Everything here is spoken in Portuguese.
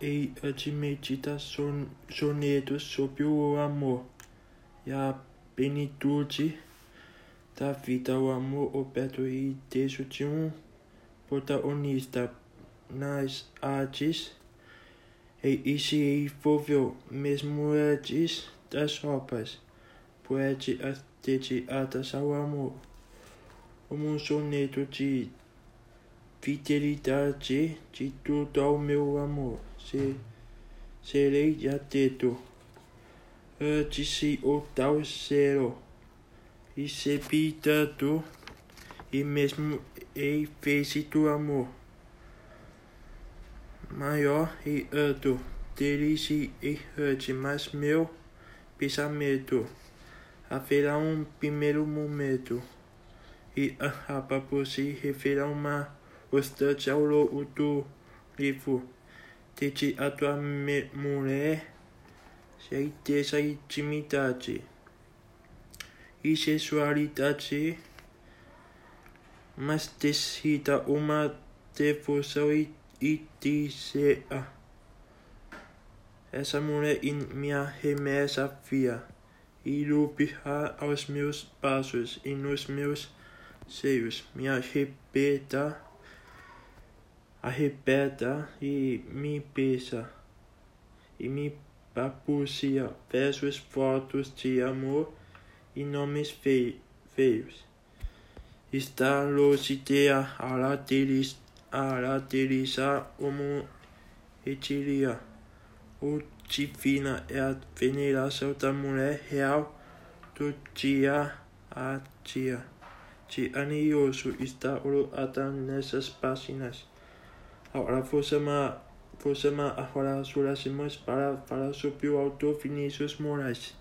E admitida son, sonetos sobre o amor. E a plenitude da vida, o amor, o perto e desejo de um protagonista. Nas artes e se envolveu mesmo antes das roupas, poetas dedicadas ao amor, como um soneto de fidelidade de tudo ao meu amor. Se, serei atento antes se o tal zero e se tanto e mesmo em vez do amor maior e alto dele-se errante, mas meu pensamento haverá um primeiro momento e acaba por se referir a uma constante ao longo do livro desde a tua mulher certeza e intimidade e sexualidade mas decida uma devoção e, e dizer essa mulher em minha remessa via ilumina aos meus passos e nos meus seios. Me arrebenta arrebenta e me pesa e me papucia versos fotos de amor e nomes feios. Está longe de caracterizar como etilia. O divina é a veneração da mulher real do dia a dia. De anioso está colocada nessas páginas. Ahora Fosama, Fosama, ahora Surashimo es para, para su propio auto, sus moras.